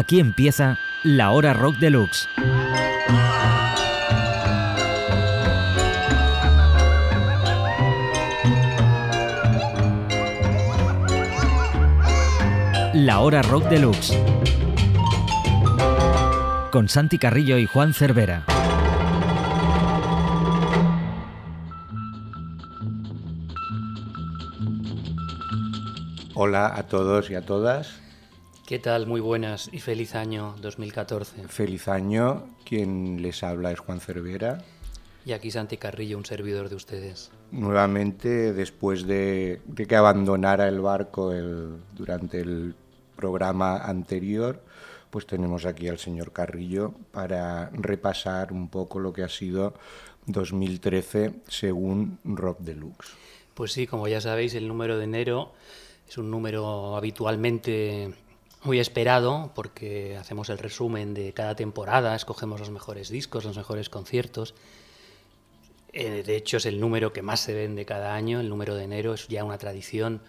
Aquí empieza la hora rock deluxe. La hora rock deluxe. Con Santi Carrillo y Juan Cervera. Hola a todos y a todas. ¿Qué tal? Muy buenas y feliz año 2014. Feliz año. Quien les habla es Juan Cervera. Y aquí Santi Carrillo, un servidor de ustedes. Nuevamente, después de, que abandonara el barco durante el programa anterior, pues tenemos aquí al señor Carrillo para repasar un poco lo que ha sido 2013 según Rock Deluxe. Pues sí, como ya sabéis, el número de enero es un número habitualmente muy esperado porque hacemos el resumen de cada temporada, escogemos los mejores discos, los mejores conciertos. Eh, de hecho, es el número que más se vende cada año, el número de enero es ya una tradición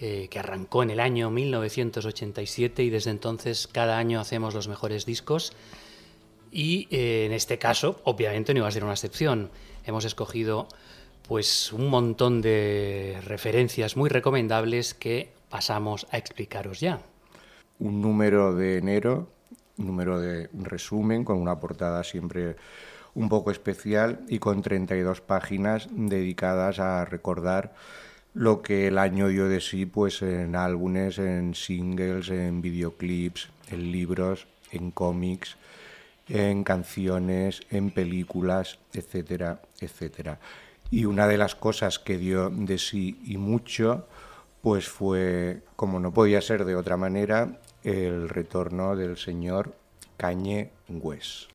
eh, que arrancó en el año 1987 y desde entonces cada año hacemos los mejores discos. Y eh, en este caso, obviamente, no iba a ser una excepción. Hemos escogido pues un montón de referencias muy recomendables que pasamos a explicaros ya un número de enero, un número de resumen con una portada siempre un poco especial y con 32 páginas dedicadas a recordar lo que el año dio de sí pues en álbumes, en singles, en videoclips, en libros, en cómics, en canciones, en películas, etcétera, etcétera. Y una de las cosas que dio de sí y mucho pues fue, como no podía ser de otra manera, el retorno del señor Cañe West.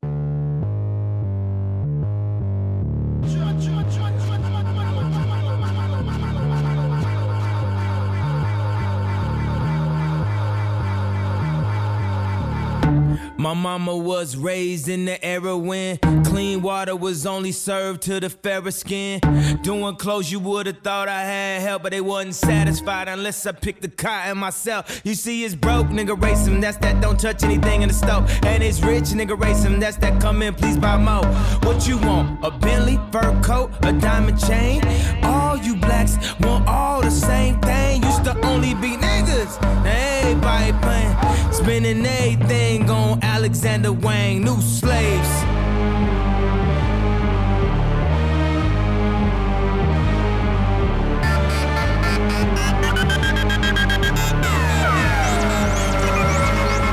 My mama was raised in the era when clean water was only served to the fairer skin. Doing clothes you would've thought I had help, but they wasn't satisfied unless I picked the cotton myself. You see, it's broke, nigga, race him. That's that don't touch anything in the stove. And it's rich, nigga, race him. That's that come in, please buy more. What you want? A Bentley, fur coat, a diamond chain? All you blacks want all the same thing. Used to only be niggas. Now everybody playing, spending everything on Alexander Wang, new slaves.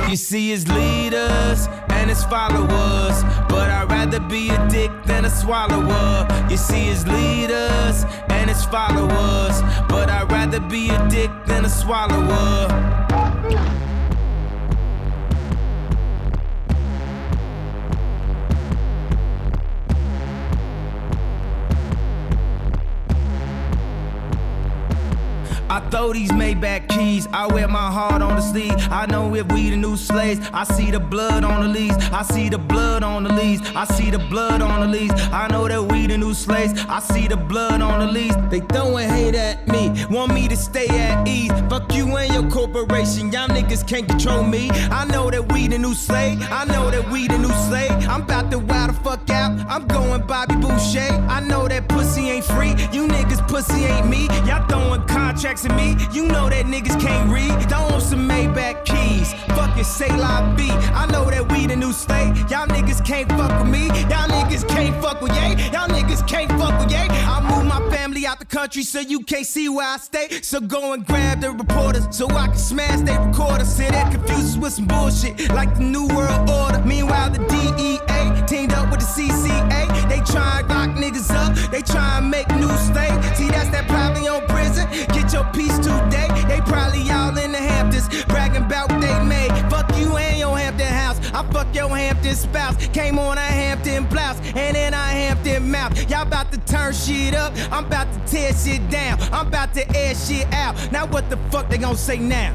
You see his leaders and his followers, but I'd rather be a dick than a swallower. You see his leaders and his followers, but I'd rather be a dick than a swallower. I throw these Maybach keys, I wear my heart on the sleeve. I know if we the new slaves, I see the blood on the leaves. I see the blood on the leaves. I see the blood on the leaves. I know that we the new slaves. I see the blood on the leaves. They throwing hate at me, want me to stay at ease. Fuck you and your corporation, y'all niggas can't control me. I know that we the new slave. I know that we the new slave. I'm about to wild the fuck out. I'm going Bobby Boucher. I know that pussy ain't free. You niggas pussy ain't me. Y'all throwing contracts at me. You know that niggas can't read. Don't want some Maybach keys. Fuck it, say la B. I know that we the new state. Y'all niggas can't fuck with me. Y'all niggas can't fuck with yay. Y'all niggas can't fuck with yay. I move my family out the country so you can't see where I stay. So go and grab the reporters so I can smash their recorders. Sit there confused with some bullshit like the New World Order. Meanwhile, the DEA teamed up shit up. I'm about to tear shit down. I'm about to air shit out. Now what the fuck they gonna say now?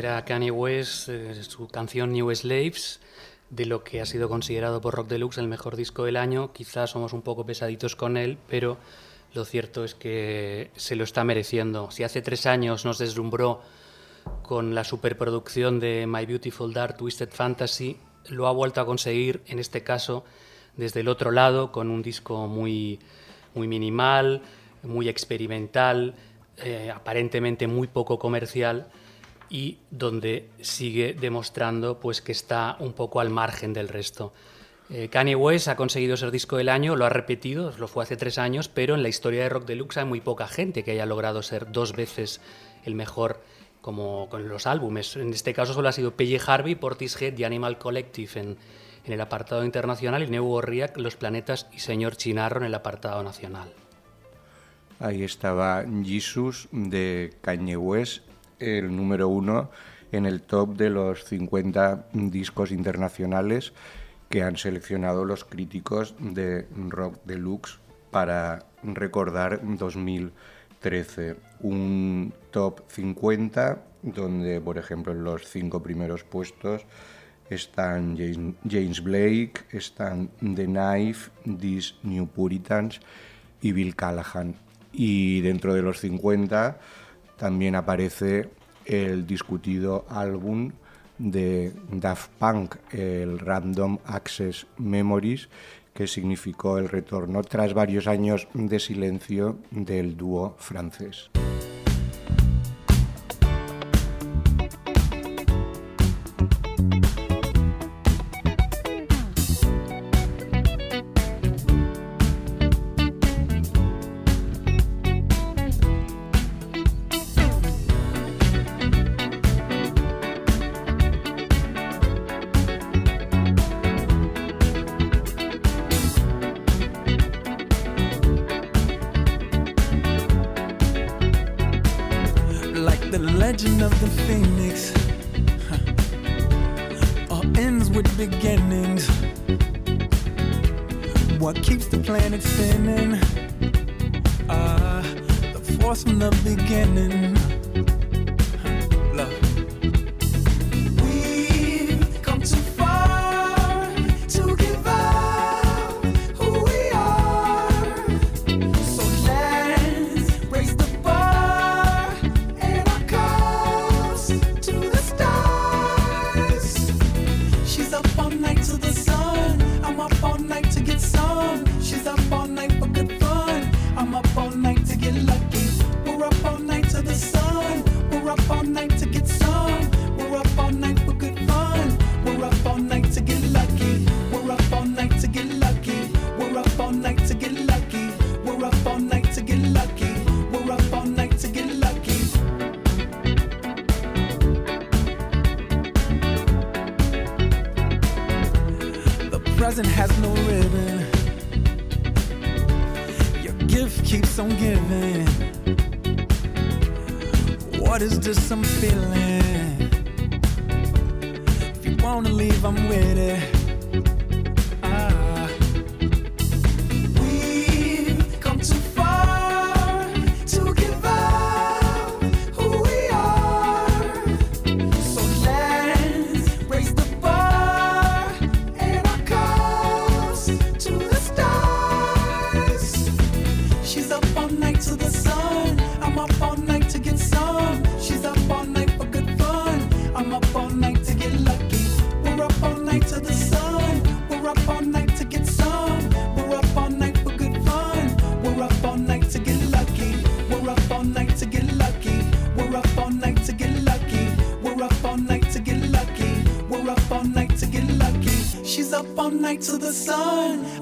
Era Kanye West, eh, su canción New Slaves, de lo que ha sido considerado por Rock Deluxe el mejor disco del año. Quizás somos un poco pesaditos con él, pero lo cierto es que se lo está mereciendo. Si hace tres años nos deslumbró con la superproducción de My Beautiful Dark Twisted Fantasy, lo ha vuelto a conseguir, en este caso, desde el otro lado, con un disco muy, muy minimal, muy experimental, eh, aparentemente muy poco comercial y donde sigue demostrando pues, que está un poco al margen del resto. Eh, Kanye West ha conseguido ser disco del año, lo ha repetido, lo fue hace tres años, pero en la historia de Rock Deluxe hay muy poca gente que haya logrado ser dos veces el mejor como con los álbumes. En este caso solo ha sido P.J. Harvey, Portishead y Animal Collective en, en el apartado internacional y Neu Gorriak, Los Planetas y Señor Chinarro en el apartado nacional. Ahí estaba Jesus de Kanye West el número uno en el top de los 50 discos internacionales que han seleccionado los críticos de Rock Deluxe para recordar 2013. Un top 50 donde, por ejemplo, en los cinco primeros puestos están James Blake, están The Knife, These New Puritans y Bill Callahan. Y dentro de los 50 también aparece el discutido álbum de Daft Punk, el Random Access Memories, que significó el retorno tras varios años de silencio del dúo francés. from the beginning.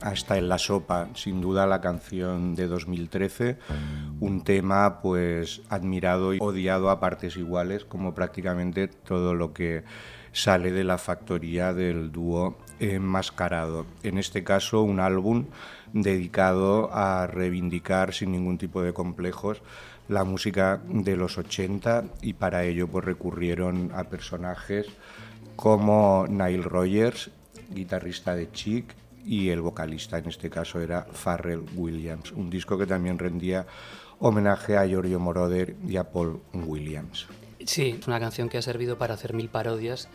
Hasta en la sopa, sin duda la canción de 2013, un tema pues admirado y odiado a partes iguales, como prácticamente todo lo que sale de la factoría del dúo enmascarado. En este caso, un álbum dedicado a reivindicar sin ningún tipo de complejos la música de los 80 y para ello pues recurrieron a personajes como Nile Rogers, guitarrista de Chic, y el vocalista en este caso era Farrell Williams, un disco que también rendía homenaje a Giorgio Moroder y a Paul Williams. Sí, es una canción que ha servido para hacer mil parodias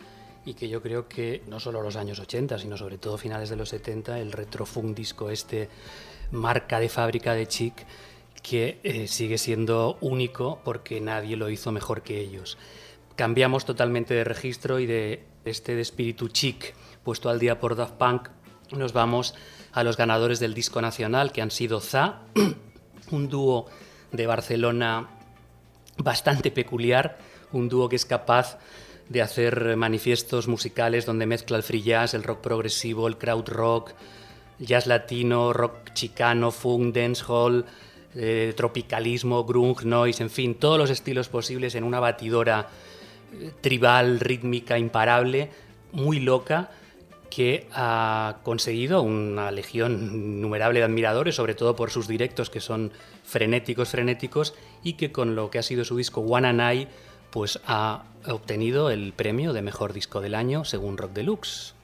y que yo creo que no solo los años 80, sino sobre todo finales de los 70, el retrofunk disco este, marca de fábrica de Chic, que eh, sigue siendo único porque nadie lo hizo mejor que ellos. Cambiamos totalmente de registro y de este de espíritu chic puesto al día por Daft Punk nos vamos a los ganadores del disco nacional, que han sido ZA, un dúo de Barcelona bastante peculiar, un dúo que es capaz de hacer manifiestos musicales donde mezcla el free jazz, el rock progresivo, el crowd rock, jazz latino, rock chicano, funk, dancehall, eh, tropicalismo, grunge, noise, en fin, todos los estilos posibles en una batidora eh, tribal, rítmica, imparable, muy loca que ha conseguido una legión innumerable de admiradores, sobre todo por sus directos que son frenéticos, frenéticos, y que con lo que ha sido su disco One and I, pues ha obtenido el premio de mejor disco del año según Rock Deluxe.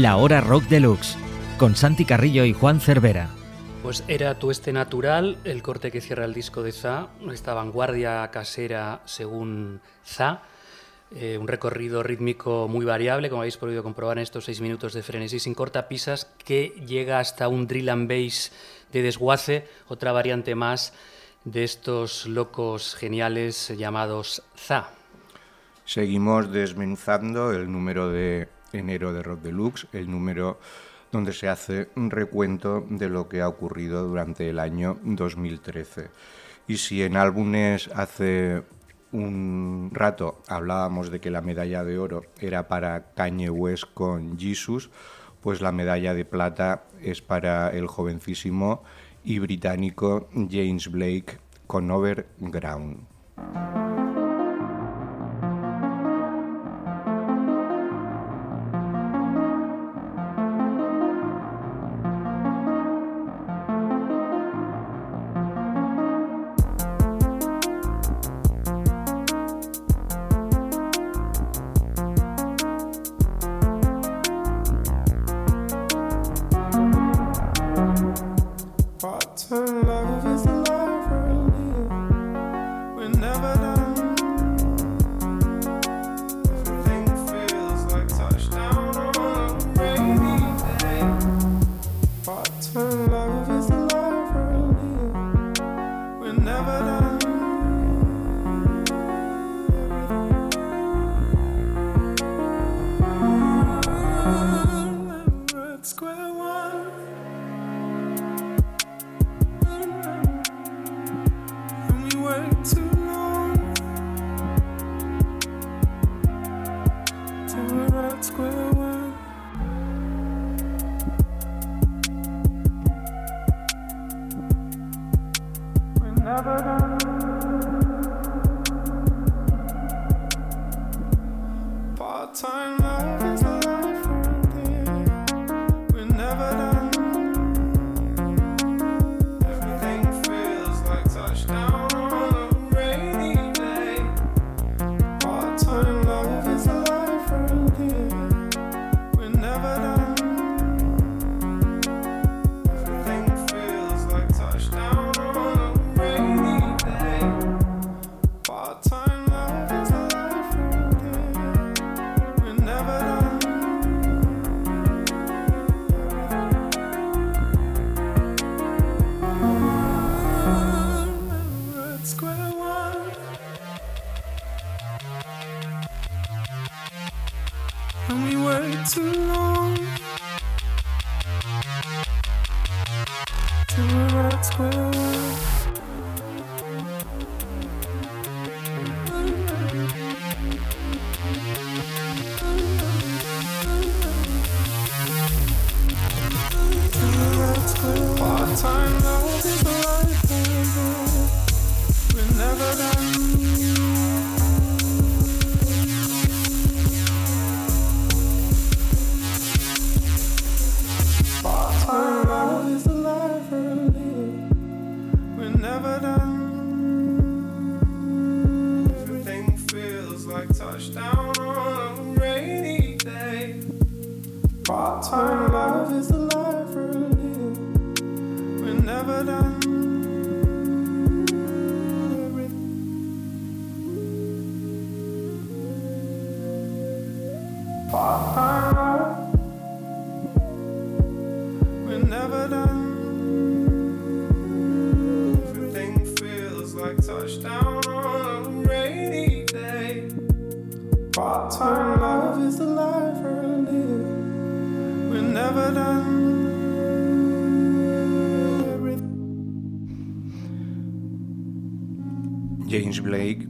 La Hora Rock Deluxe, con Santi Carrillo y Juan Cervera. Pues era Tu Este Natural, el corte que cierra el disco de Za, esta vanguardia casera según Za. Eh, un recorrido rítmico muy variable, como habéis podido comprobar en estos seis minutos de frenesí sin cortapisas, que llega hasta un drill and bass de desguace, otra variante más de estos locos geniales llamados Za. Seguimos desmenuzando el número de enero de Rock Deluxe, el número donde se hace un recuento de lo que ha ocurrido durante el año 2013. Y si en álbumes hace un rato hablábamos de que la medalla de oro era para Kanye West con Jesus, pues la medalla de plata es para el jovencísimo y británico James Blake con Overground.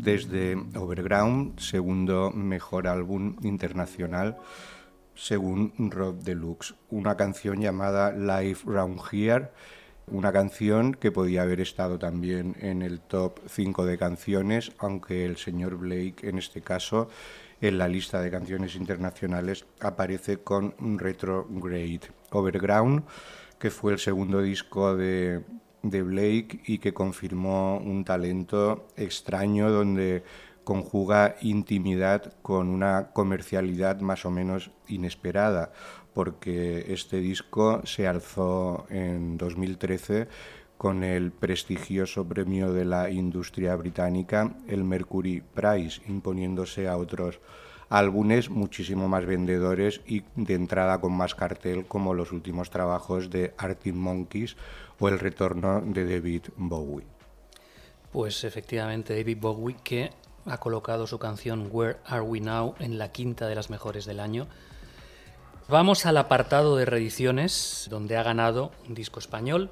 Desde Overground, segundo mejor álbum internacional según Rob Deluxe. Una canción llamada Life Round Here, una canción que podía haber estado también en el top 5 de canciones, aunque el señor Blake en este caso en la lista de canciones internacionales aparece con Retrograde Overground, que fue el segundo disco de de Blake y que confirmó un talento extraño donde conjuga intimidad con una comercialidad más o menos inesperada, porque este disco se alzó en 2013 con el prestigioso premio de la industria británica, el Mercury Prize, imponiéndose a otros álbumes muchísimo más vendedores y de entrada con más cartel como los últimos trabajos de Arctic Monkeys o el retorno de David Bowie. Pues efectivamente David Bowie que ha colocado su canción Where Are We Now en la quinta de las mejores del año. Vamos al apartado de reediciones donde ha ganado un disco español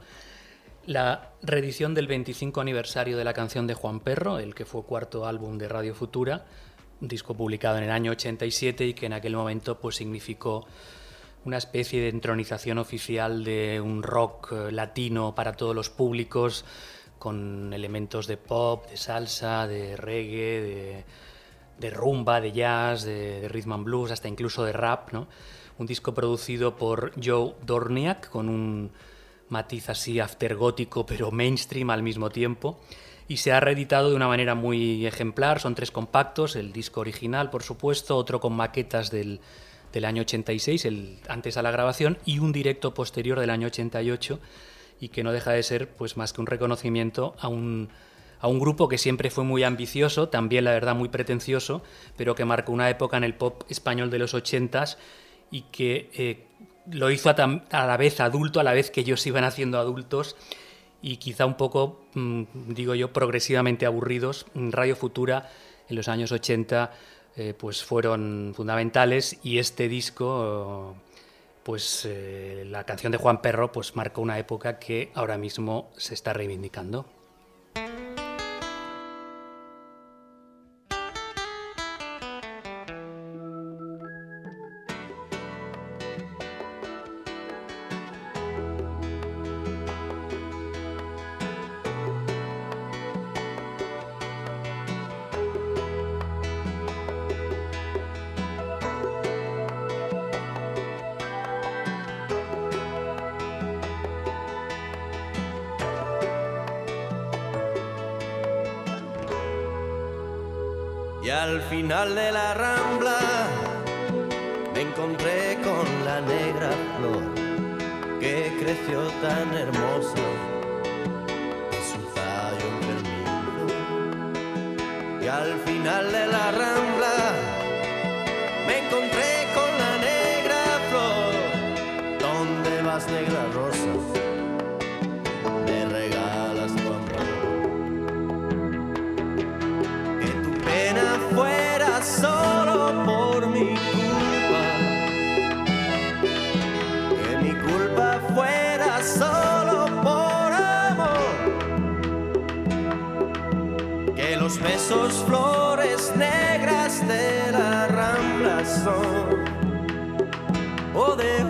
la reedición del 25 aniversario de la canción de Juan Perro, el que fue cuarto álbum de Radio Futura, un disco publicado en el año 87 y que en aquel momento pues significó una especie de entronización oficial de un rock eh, latino para todos los públicos, con elementos de pop, de salsa, de reggae, de, rumba, de jazz, de, de, rhythm and blues, hasta incluso de rap. ¿no? Un disco producido por Joe Dorniak con un matiz así aftergótico pero mainstream al mismo tiempo y se ha reeditado de una manera muy ejemplar. Son tres compactos, el disco original, por supuesto, otro con maquetas del, del, año 86, el, antes a la grabación, y un directo posterior del año 88, y que no deja de ser pues, más que un reconocimiento a un, a un grupo que siempre fue muy ambicioso, también la verdad muy pretencioso, pero que marcó una época en el pop español de los 80s y que eh, lo hizo a, la vez adulto, a la vez que ellos iban haciendo adultos y quizá un poco, mm, digo yo, progresivamente aburridos. Radio Futura en los años 80 eh, pues fueron fundamentales y este disco, pues eh, la canción de Juan Perro, pues marcó una época que ahora mismo se está reivindicando. Y al final de la rambla me encontré con la negra flor que creció tan hermosa en su tallo enfermizo. Y al final de la rambla me encontré con la negra flor. ¿Dónde vas, negra rosa? Besos flores negras de la rambla son. O de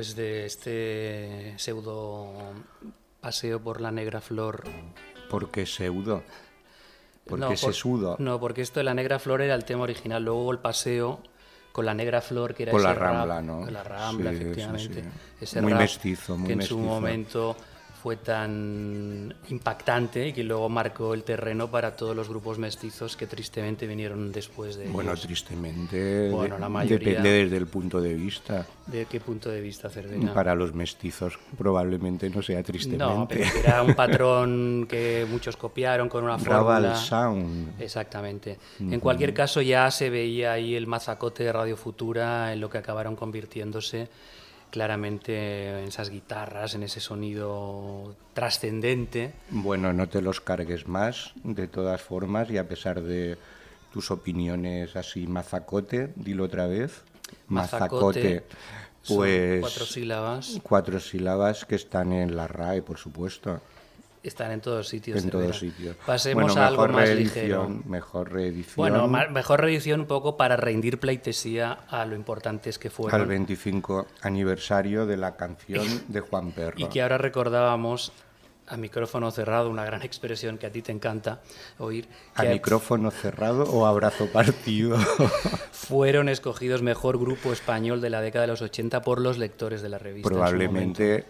Pues de este pseudo paseo por la negra flor. ¿Por qué pseudo? Porque no, se por- sudo. No, porque esto de la negra flor era el tema original. Luego el paseo con la negra flor, que era Por ese la rap- Rambla, ¿no? La rambla, Sí, sí, efectivamente. sí. Ese Muy rap mestizo, muy que en su mestizo. momento fue tan impactante y que luego marcó el terreno para todos los grupos mestizos que tristemente vinieron después de Bueno, ellos. tristemente Bueno, la mayoría- depende desde el punto de vista. ¿De qué punto de vista, Cervera? Para los mestizos probablemente no sea tristemente. No, pero era un patrón que muchos copiaron con una fórmula. Sound. Exactamente. En cualquier caso, ya se veía ahí el mazacote de Radio Futura en lo que acabaron convirtiéndose claramente en esas guitarras, en ese sonido trascendente. Bueno, no te los cargues más, de todas formas, y a pesar de tus opiniones así, mazacote, dilo otra vez. Mazacote, pues cuatro sílabas, cuatro sílabas que están en la RAE, por supuesto, están en todos sitios. en todos sitios. Pasemos bueno, a algo más ligero. mejor reedición. Bueno, mejor reedición un poco para rendir pleitesía a lo importantes que fueron. al 25 aniversario de la canción de Juan Perro. Y que ahora recordábamos a micrófono cerrado, una gran expresión que a ti te encanta oír, ¿A micrófono cerrado o abrazo partido? fueron escogidos mejor grupo español de la década de los 80 por los lectores de la revista. Probablemente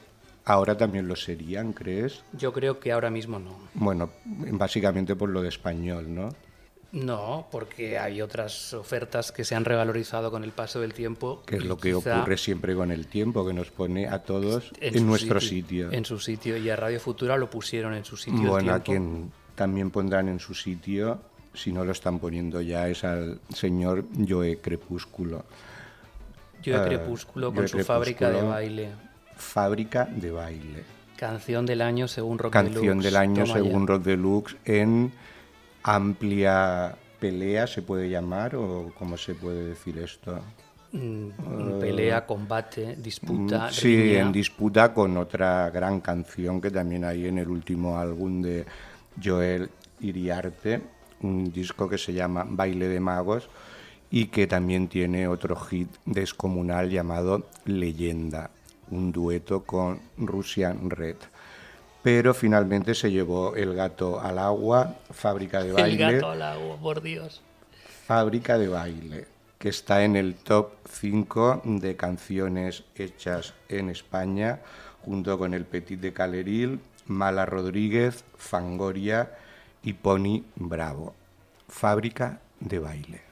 ahora también lo serían, ¿crees? Yo creo que ahora mismo no. Bueno, básicamente por lo de español, ¿no? No, porque hay otras ofertas que se han revalorizado con el paso del tiempo. Que es lo que ocurre siempre con el tiempo, que nos pone a todos en, nuestro sitio. En su sitio. Y a Radio Futura lo pusieron en su sitio. Bueno, a quien también pondrán en su sitio, si no lo están poniendo ya, es al señor Joe Crepúsculo. Yo de eh, Crepúsculo con su fábrica de baile. Fábrica de baile. Canción del año según Rock Canción Deluxe. del año según Rock Deluxe en amplia pelea, se puede llamar, o cómo se puede decir esto. Mm, pelea, combate, disputa, Mm, Sí, riña. en disputa con otra gran canción que también hay en el último álbum de Joel Iriarte, un disco que se llama Baile de Magos y que también tiene otro hit descomunal llamado Leyenda, un dueto con Russian Red. Pero finalmente se llevó El gato al agua, Fábrica de El Baile. gato al agua, por Dios. Fábrica de baile, que está en el top 5 de canciones hechas en España, junto con El Petit de Caleril, Mala Rodríguez, Fangoria y Pony Bravo. Fábrica de baile.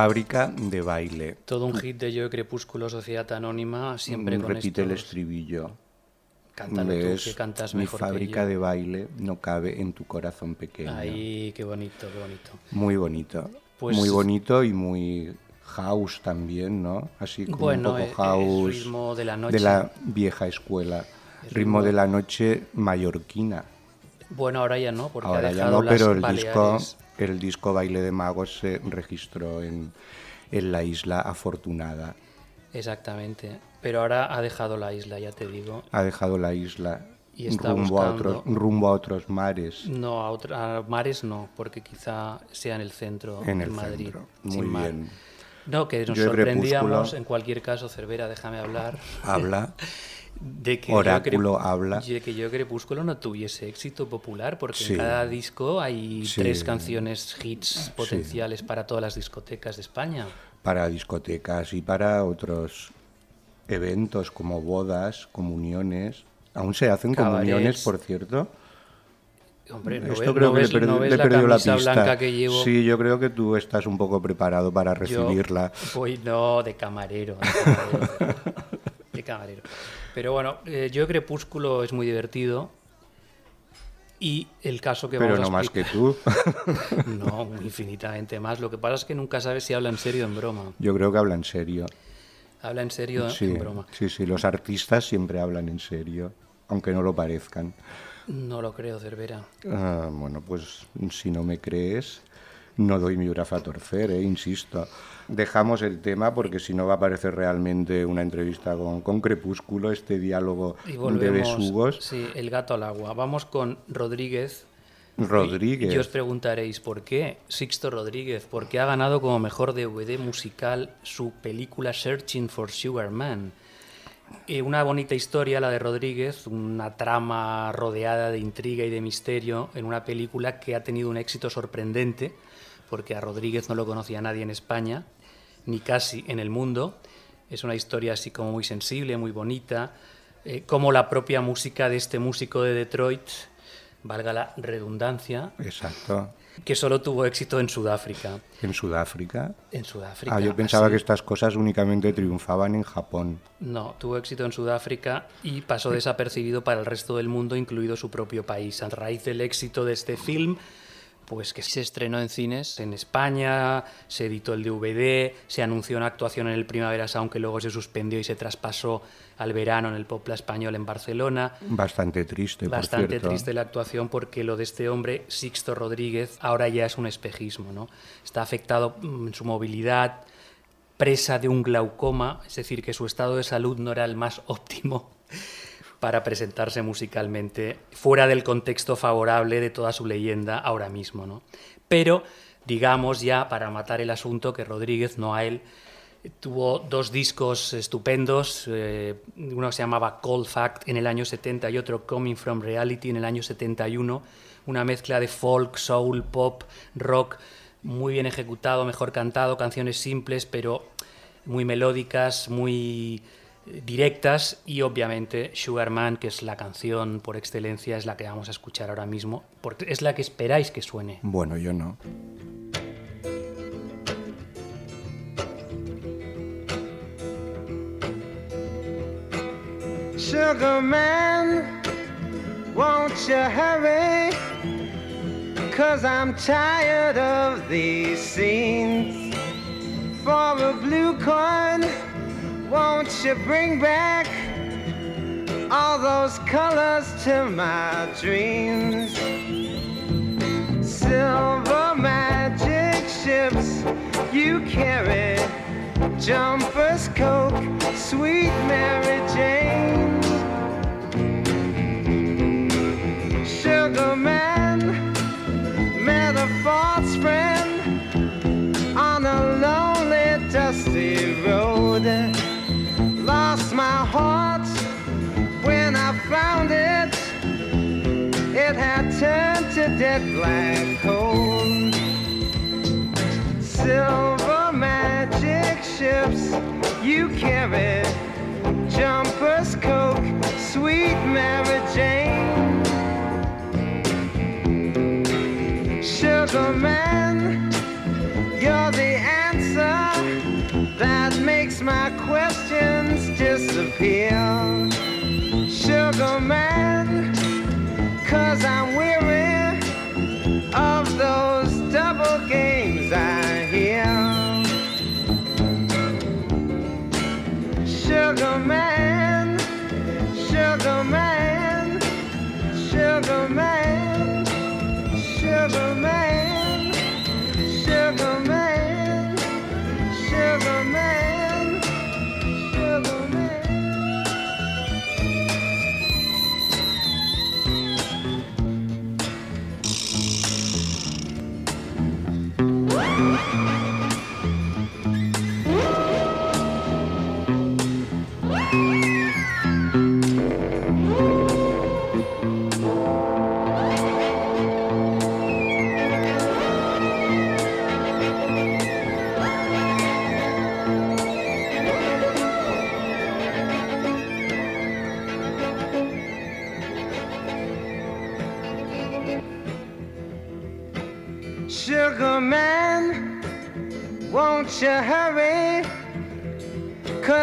Fábrica de baile. Todo un hit de Yo Crepúsculo, Sociedad Anónima, siempre con Repite el estos- estribillo. Cántalo tú, que cantas Mi mejor que fábrica yo. de baile no cabe en tu corazón pequeño. Ay, qué bonito, qué bonito. Muy bonito. Pues- muy bonito y muy house también, ¿no? Así como Bueno, un poco es house. ritmo de la noche. de la vieja escuela. Es Ritmo ritmo- de la noche mallorquina. Bueno, ahora ya no, porque ha Ahora ya dejado no, las pero el disco, Baleares. El disco Baile de Magos se registró en, en la isla Afortunada. Exactamente. Pero ahora ha dejado la isla, ya te digo. Ha dejado la isla Y está rumbo, a buscando- otros, rumbo a otros mares. No, a, a mares no, porque quizá sea en el centro, En el Madrid. centro. Muy mar. bien. No, que nos Yo sorprendíamos, en cualquier caso, Cervera, déjame hablar, Habla. de que Oráculo yo habla. de que yo Crepúsculo no tuviese éxito popular, porque Sí. en cada disco hay Sí. tres canciones hits potenciales para todas las discotecas de España. para discotecas y para otros eventos como bodas, comuniones. Aún se hacen Cabarets. comuniones, por cierto. Hombre, ¿no Esto ves, creo no que ves- le, perdi- no la perdido la pista. blanca que llevo? Sí, yo creo que tú estás un poco preparado para Yo recibirla. voy, no, de camarero. De camarero. de camarero. Pero bueno, eh, yo Crepúsculo es muy divertido. Y el caso que Pero vamos no a más que explicar- tú. No, infinitamente más. Lo que pasa es que nunca sabes si habla en serio o en broma. Yo creo que habla en serio. Habla en serio o Sí, en broma. sí, sí, los artistas siempre hablan en serio, aunque no lo parezcan. No lo creo, Cervera. Ah, bueno, pues si no me crees, no doy mi brazo a torcer, ¿eh? insisto. Dejamos el tema porque si no va a parecer realmente una entrevista con, con Crepúsculo, este diálogo Y de volvemos. besugos. Sí, el gato al agua. Vamos con Rodríguez. Rodríguez. Y, y os preguntaréis, ¿por qué Sixto Rodríguez? Porque ha ganado como mejor DVD musical su película Searching for Sugar Man. Eh, una bonita historia, la de Rodríguez, una trama rodeada de intriga y de misterio en una película que ha tenido un éxito sorprendente, porque a Rodríguez no lo conocía nadie en España, ni casi en el mundo. Es una historia así como muy sensible, muy bonita, eh, como la propia música de este músico de Detroit, valga la redundancia, Exacto. que solo tuvo éxito en Sudáfrica. En Sudáfrica. En Sudáfrica. Ah, yo pensaba así. que estas cosas únicamente triunfaban en Japón. No, tuvo éxito en Sudáfrica y pasó desapercibido para el resto del mundo, incluido su propio país. A raíz del éxito de este film, pues que se estrenó en cines en España, se editó el DVD, se anunció una actuación en el Primavera Sound que luego se suspendió y se traspasó al verano en el Popla Español en Barcelona. Bastante triste, por Bastante cierto. triste la actuación porque lo de este hombre, Sixto Rodríguez, ahora ya es un espejismo, ¿no? Está afectado mm, en su movilidad, presa de un glaucoma, es decir, que su estado de salud no era el más óptimo para presentarse musicalmente fuera del contexto favorable de toda su leyenda ahora mismo, ¿no? Pero digamos ya para matar el asunto que Rodríguez, no a él, tuvo dos discos estupendos, eh, uno se llamaba Cold Fact en el año 70 y otro Coming from Reality en el año 71, una mezcla de folk, soul, pop, rock, muy bien ejecutado, mejor cantado, canciones simples pero muy melódicas, muy directas y obviamente Sugar Man, que es la canción por excelencia, es la que vamos a escuchar ahora mismo, porque es la que esperáis que suene. Bueno, yo no. Sugar man, won't you hurry? Cause I'm tired of these scenes. For a blue coin, won't you bring back all those colors to my dreams? Silver magic ships you carry, jumpers, coke, sweet Mary Jane. Sugar man met a false friend on a lonely, dusty road. Lost my heart when I found it. It had turned to dead black coal. Silver magic ships you carry, jumpers, coke, sweet Mary Jane. Sugar man, you're the answer makes my questions disappear. Sugar man, cause I'm weary of those double games I hear. Sugar man,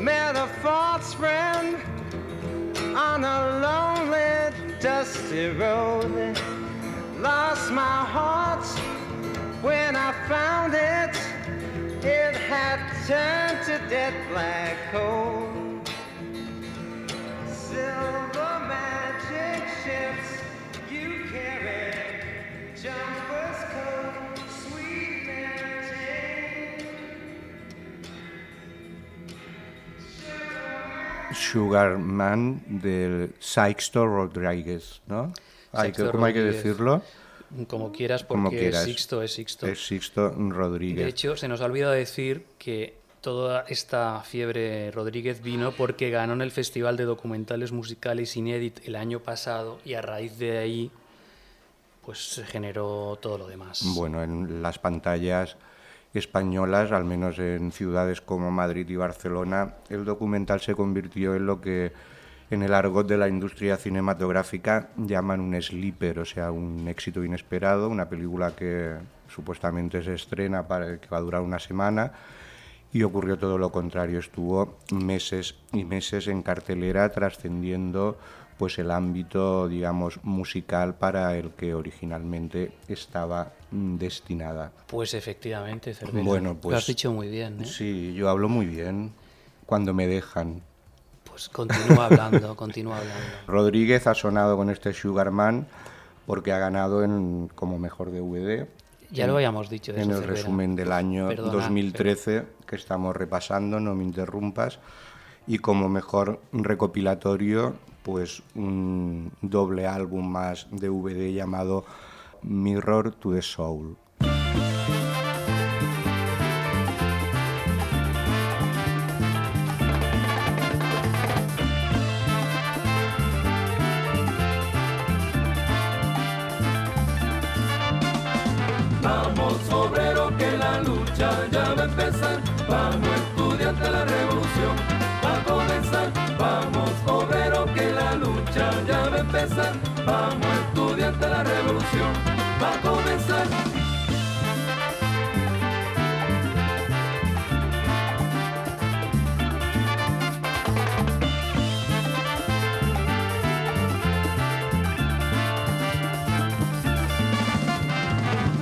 met a false friend on a lonely, dusty road. Lost my heart when I found it. It had turned to dead black coal. Silver magic ships you carry, jumpers, Sugar Man del Sixto Rodríguez, ¿no? Hay que, ¿Cómo hay que decirlo? Como quieras, porque Como quieras. Sixto es Sixto. Es Sixto Rodríguez. De hecho, se nos ha olvidado decir que toda esta fiebre Rodríguez vino porque ganó en el Festival de Documentales Musicales Inédit el año pasado y a raíz de ahí pues se generó todo lo demás. Bueno, en las pantallas españolas, al menos en ciudades como Madrid y Barcelona, el documental se convirtió en lo que en el argot de la industria cinematográfica llaman un sleeper, o sea, un éxito inesperado, una película que supuestamente se estrena para que va a durar una semana y ocurrió todo lo contrario, estuvo meses y meses en cartelera trascendiendo pues el ámbito digamos musical para el que originalmente estaba mm, destinada. Pues efectivamente, Cervera. Bueno, Lo pues- has dicho muy bien. ¿eh? Sí, yo hablo muy bien cuando me dejan. Pues continúa hablando, continúa hablando. Rodríguez ha sonado con este Sugarman porque ha ganado en, como mejor DVD Ya lo habíamos dicho. de en eso, el Cervera. resumen del año Perdona, 2013 que estamos repasando, no me interrumpas, y como mejor recopilatorio, pues un doble álbum más de DVD llamado Mirror to the Soul. La revolución va a comenzar.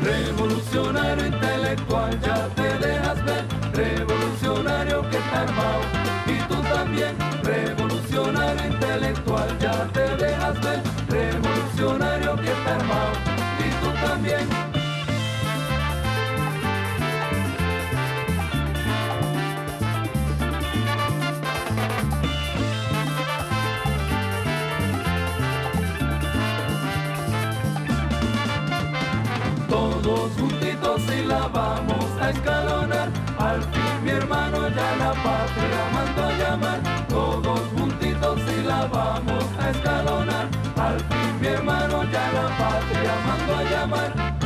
Revolucionario intelectual, ya te dejas ver. Revolucionario Al fin mi hermano ya la patria mandó a llamar, todos juntitos y la vamos a escalonar. Al fin mi hermano ya la patria mandó a llamar.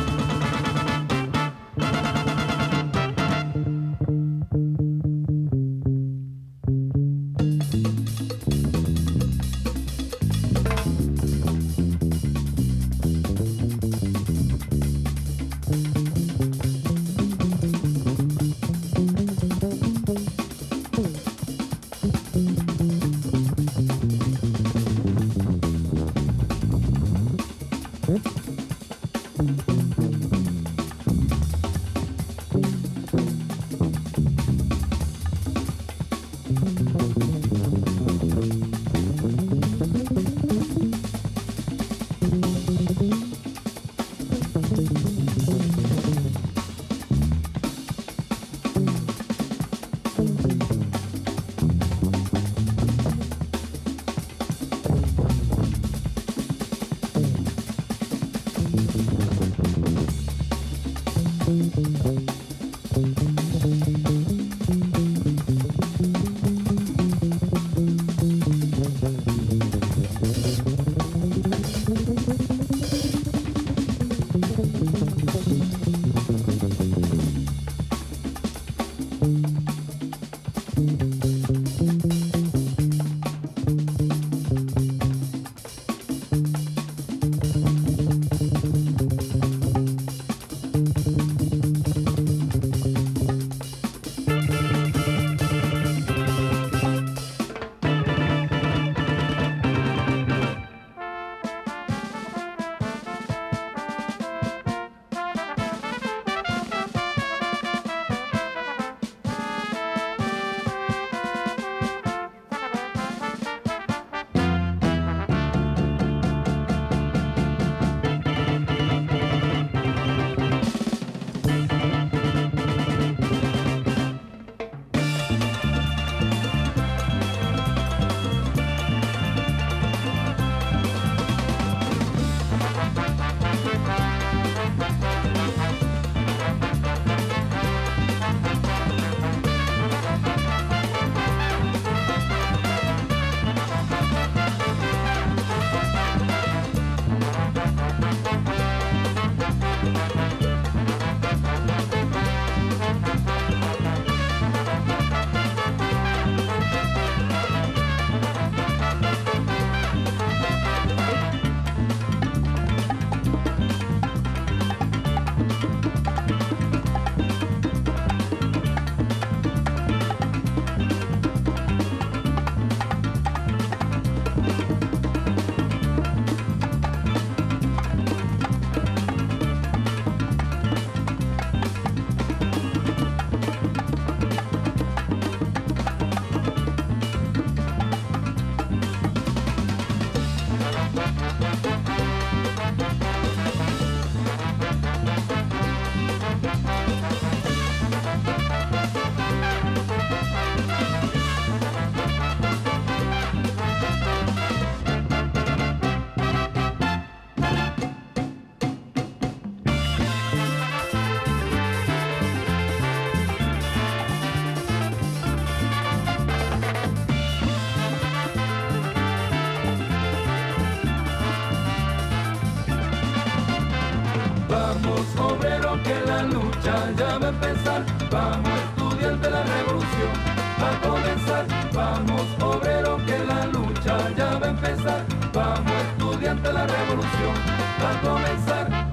Lucha ya va a empezar. Vamos estudiante la revolución va a comenzar. Vamos obrero que la lucha ya va a empezar. Vamos estudiante la revolución va a comenzar.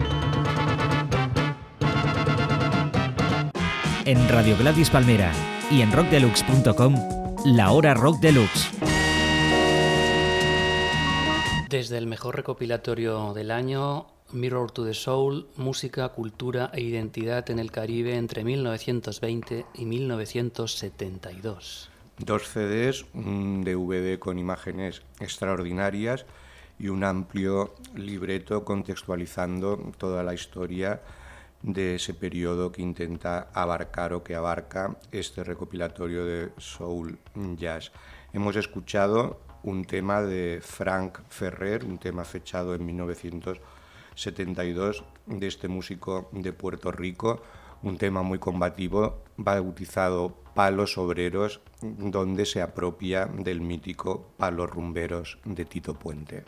En Radio Gladys Palmera y en rockdeluxe.com, la hora rock deluxe. Desde el mejor recopilatorio del año, Mirror to the Soul, música, cultura e identidad en el Caribe entre 1920 y 1972. Dos CDs, un DVD con imágenes extraordinarias y un amplio libreto contextualizando toda la historia de ese periodo que intenta abarcar o que abarca este recopilatorio de Soul Jazz. Hemos escuchado un tema de Frank Ferrer, un tema fechado en 1972 de este músico de Puerto Rico, un tema muy combativo bautizado Palos Obreros, donde se apropia del mítico Palos Rumberos de Tito Puente.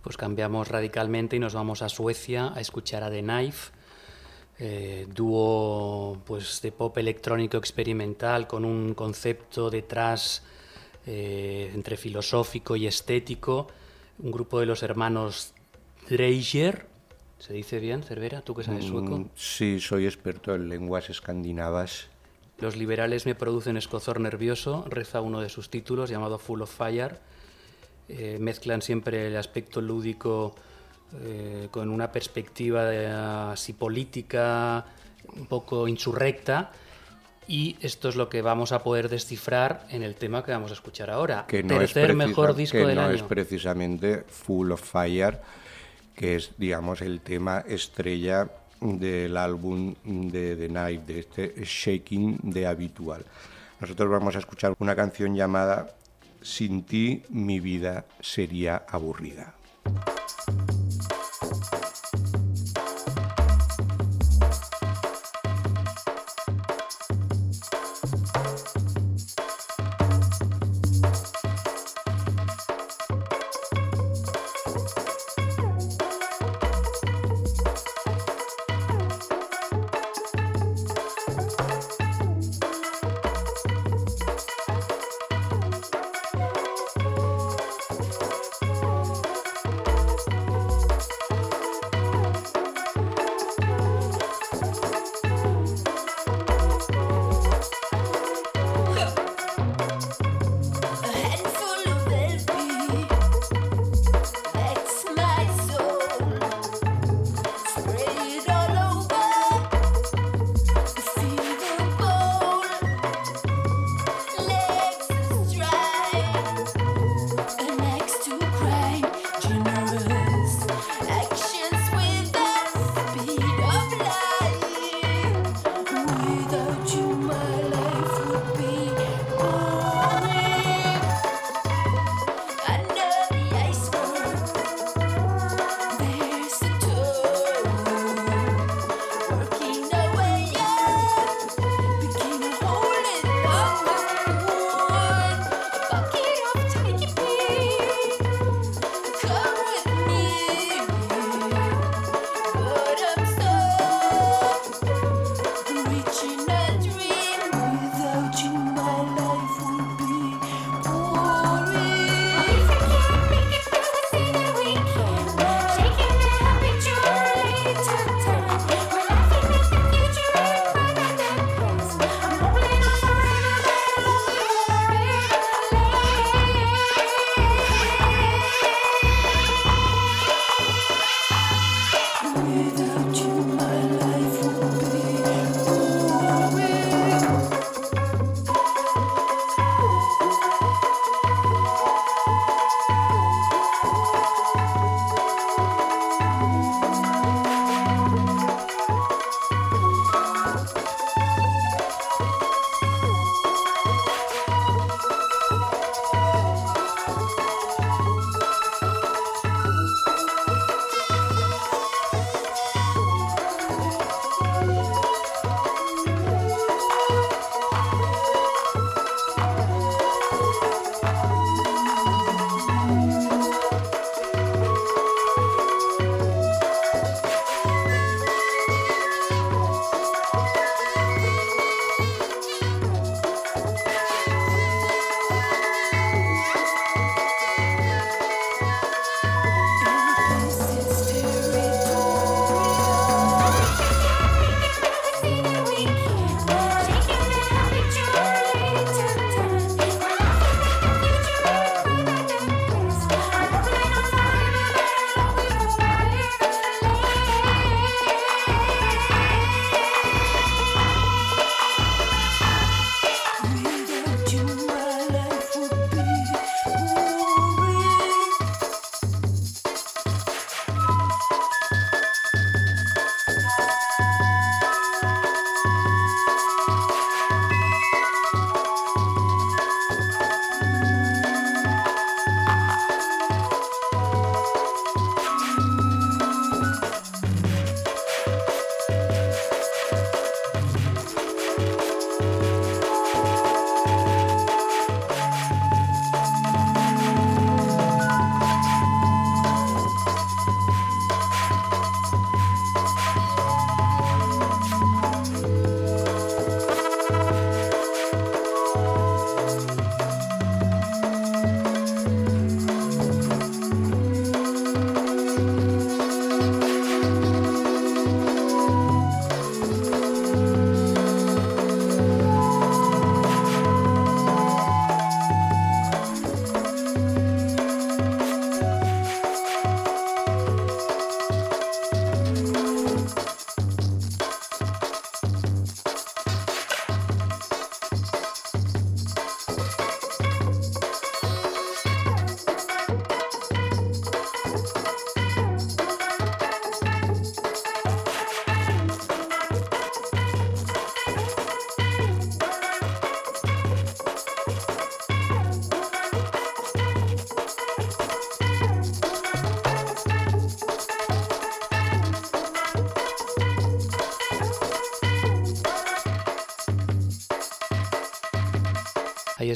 Pues cambiamos radicalmente y nos vamos a Suecia a escuchar a The Knife, eh, dúo pues, de pop electrónico experimental con un concepto detrás eh, entre filosófico y estético, un grupo de los hermanos Dreyer, ¿se dice bien, Cervera? ¿Tú que sabes sueco? Mm, Sí, soy experto en lenguas escandinavas. Los liberales me producen escozor nervioso, reza uno de sus títulos llamado Full of Fire. Eh, mezclan siempre el aspecto lúdico eh, con una perspectiva de, así política, un poco insurrecta. Y esto es lo que vamos a poder descifrar en el tema que vamos a escuchar ahora. que no es Tercer precisa- mejor disco que del no año. es precisamente Full of Fire, que es, digamos, el tema estrella del álbum de The Night, de este Shaking de Habitual. Nosotros vamos a escuchar una canción llamada Sin ti mi vida sería aburrida.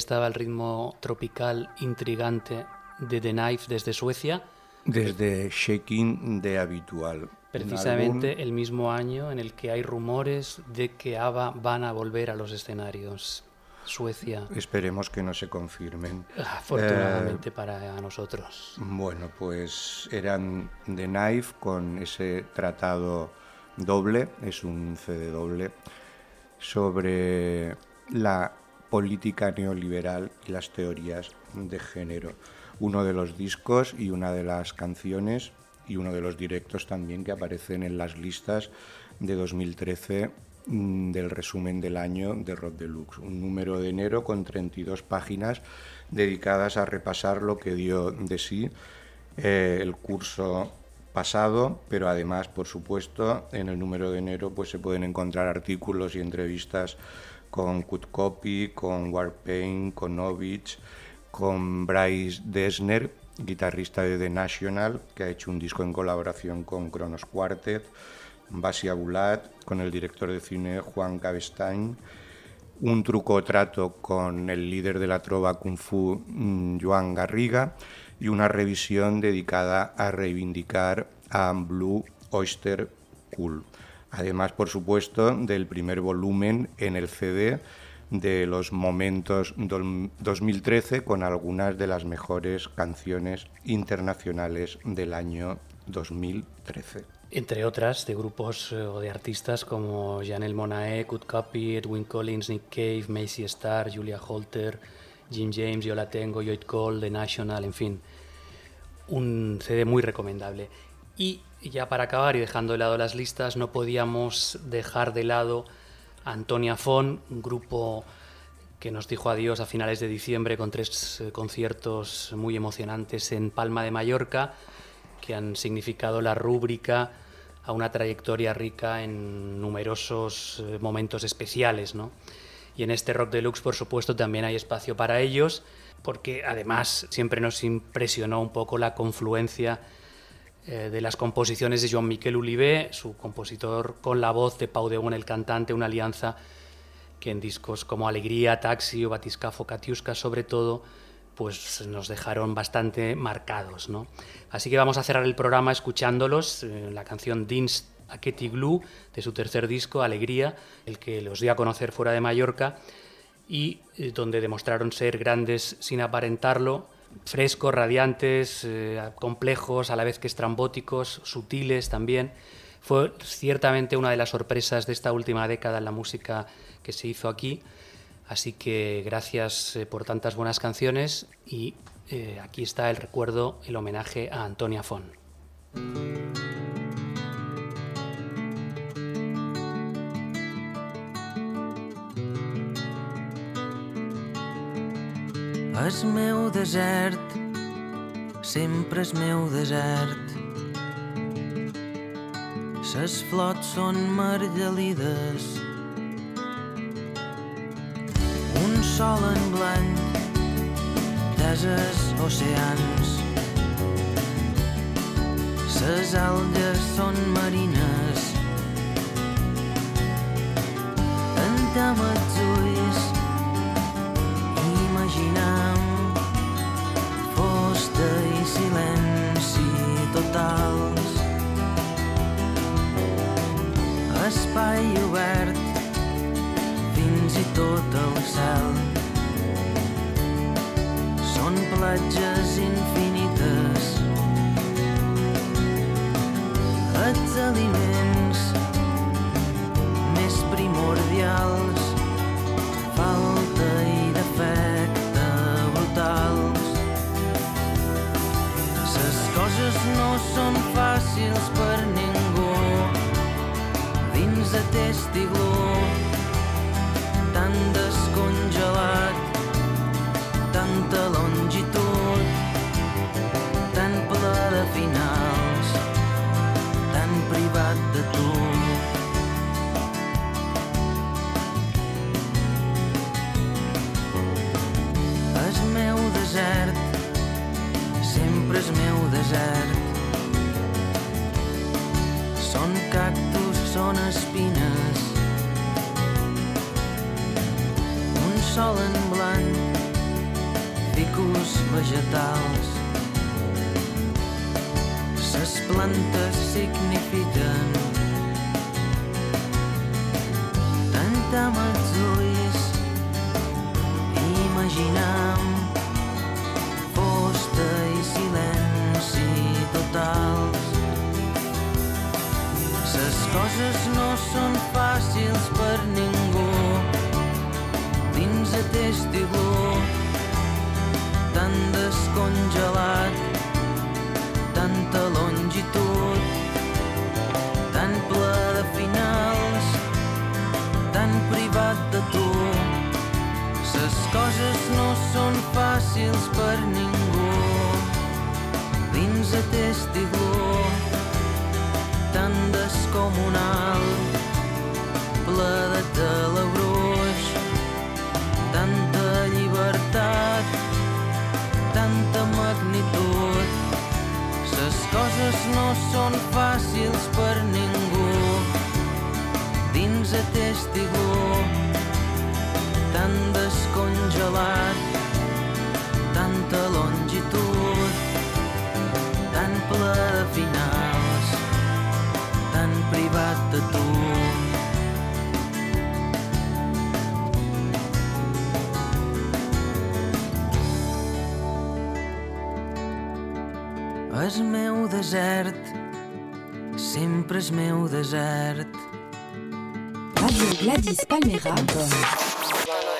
Estaba el ritmo tropical intrigante de The Knife desde Suecia, Desde Shaking de Habitual. precisamente álbum el mismo año en el que hay rumores de que ABBA van a volver a los escenarios. Suecia, Esperemos que no se confirmen. afortunadamente para nosotros. Bueno, pues eran The Knife con ese tratado doble, es un CD doble, sobre la política neoliberal y las teorías de género. Uno de los discos y una de las canciones y uno de los directos también que aparecen en las listas de 2013 mm, del resumen del año de Rock Deluxe. Un número de enero con 32 páginas dedicadas a repasar lo que dio de sí eh, el curso pasado, pero además, por supuesto, en el número de enero pues se pueden encontrar artículos y entrevistas con Kurt Copy, con Warpaint, con Novich, con Bryce Dessner, guitarrista de The National, que ha hecho un disco en colaboración con Kronos Quartet, Basia Bulat, con el director de cine Juan Cabestein, un truco trato con el líder de la trova Kung Fu, mm, Joan Garriga, y una revisión dedicada a reivindicar a Blue Oyster Cool. Además, por supuesto, del primer volumen en el CD de los momentos dol- 2013 con algunas de las mejores canciones internacionales del año 2013. Entre otras, de grupos eh, o de artistas como Janelle Monae, Kurt Copy, Edwin Collins, Nick Cave, Macy Starr, Julia Holter, Jim James, Yo La Tengo, Lloyd Cole, The National, en fin. Un CD muy recomendable. Y ya para acabar y dejando de lado las listas, no podíamos dejar de lado a Antonia Fon, un grupo que nos dijo adiós a finales de diciembre con tres eh, conciertos muy emocionantes en Palma de Mallorca, que han significado la rúbrica a una trayectoria rica en numerosos eh, momentos especiales. ¿no? Y en este Rock Deluxe, por supuesto, también hay espacio para ellos, porque además siempre nos impresionó un poco la confluencia eh, de las composiciones de Joan Miquel Ulibe, su compositor con la voz de Pau Degon, el cantante, una alianza que en discos como Alegría, Taxi o Batiscafo, Katiuska sobre todo, pues nos dejaron bastante marcados. ¿no? Así que vamos a cerrar el programa escuchándolos, eh, la canción Dins Aketi Glue de su tercer disco, Alegría, el que los dio a conocer fuera de Mallorca y eh, donde demostraron ser grandes sin aparentarlo, frescos, radiantes, eh, complejos, a la vez que estrambóticos, sutiles también. Fue ciertamente una de las sorpresas de esta última década en la música que se hizo aquí. Así que gracias eh, por tantas buenas canciones y eh, aquí está el recuerdo, el homenaje a Antonia Fon. És meu desert, sempre és meu desert. Ses flots són margelides. Un sol en blanc, deses oceans. Ses algues són marines. Tantem els ulls totals. Espai obert, fins i tot el cel. Són platges infinites. Els aliments més primordials testigló tan descongelat tanta longitud tan ple de finals tan privat de tu És meu desert, sempre és meu desert. Són cactus, són espines. sol en blanc, ficus vegetals. Ses plantes signifiquen tanta magnitud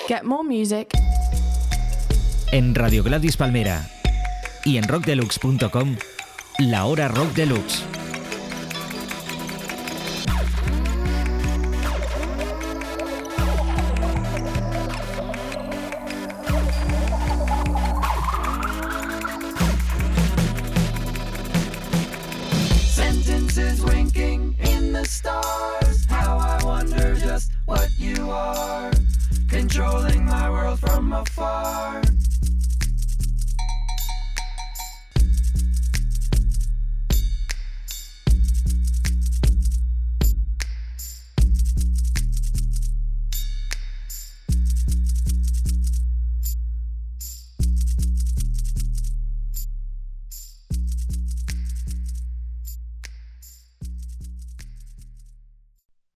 Get more music. En Radio Gladys Palmera y en rockdeluxe.com, la hora RockDeluxe.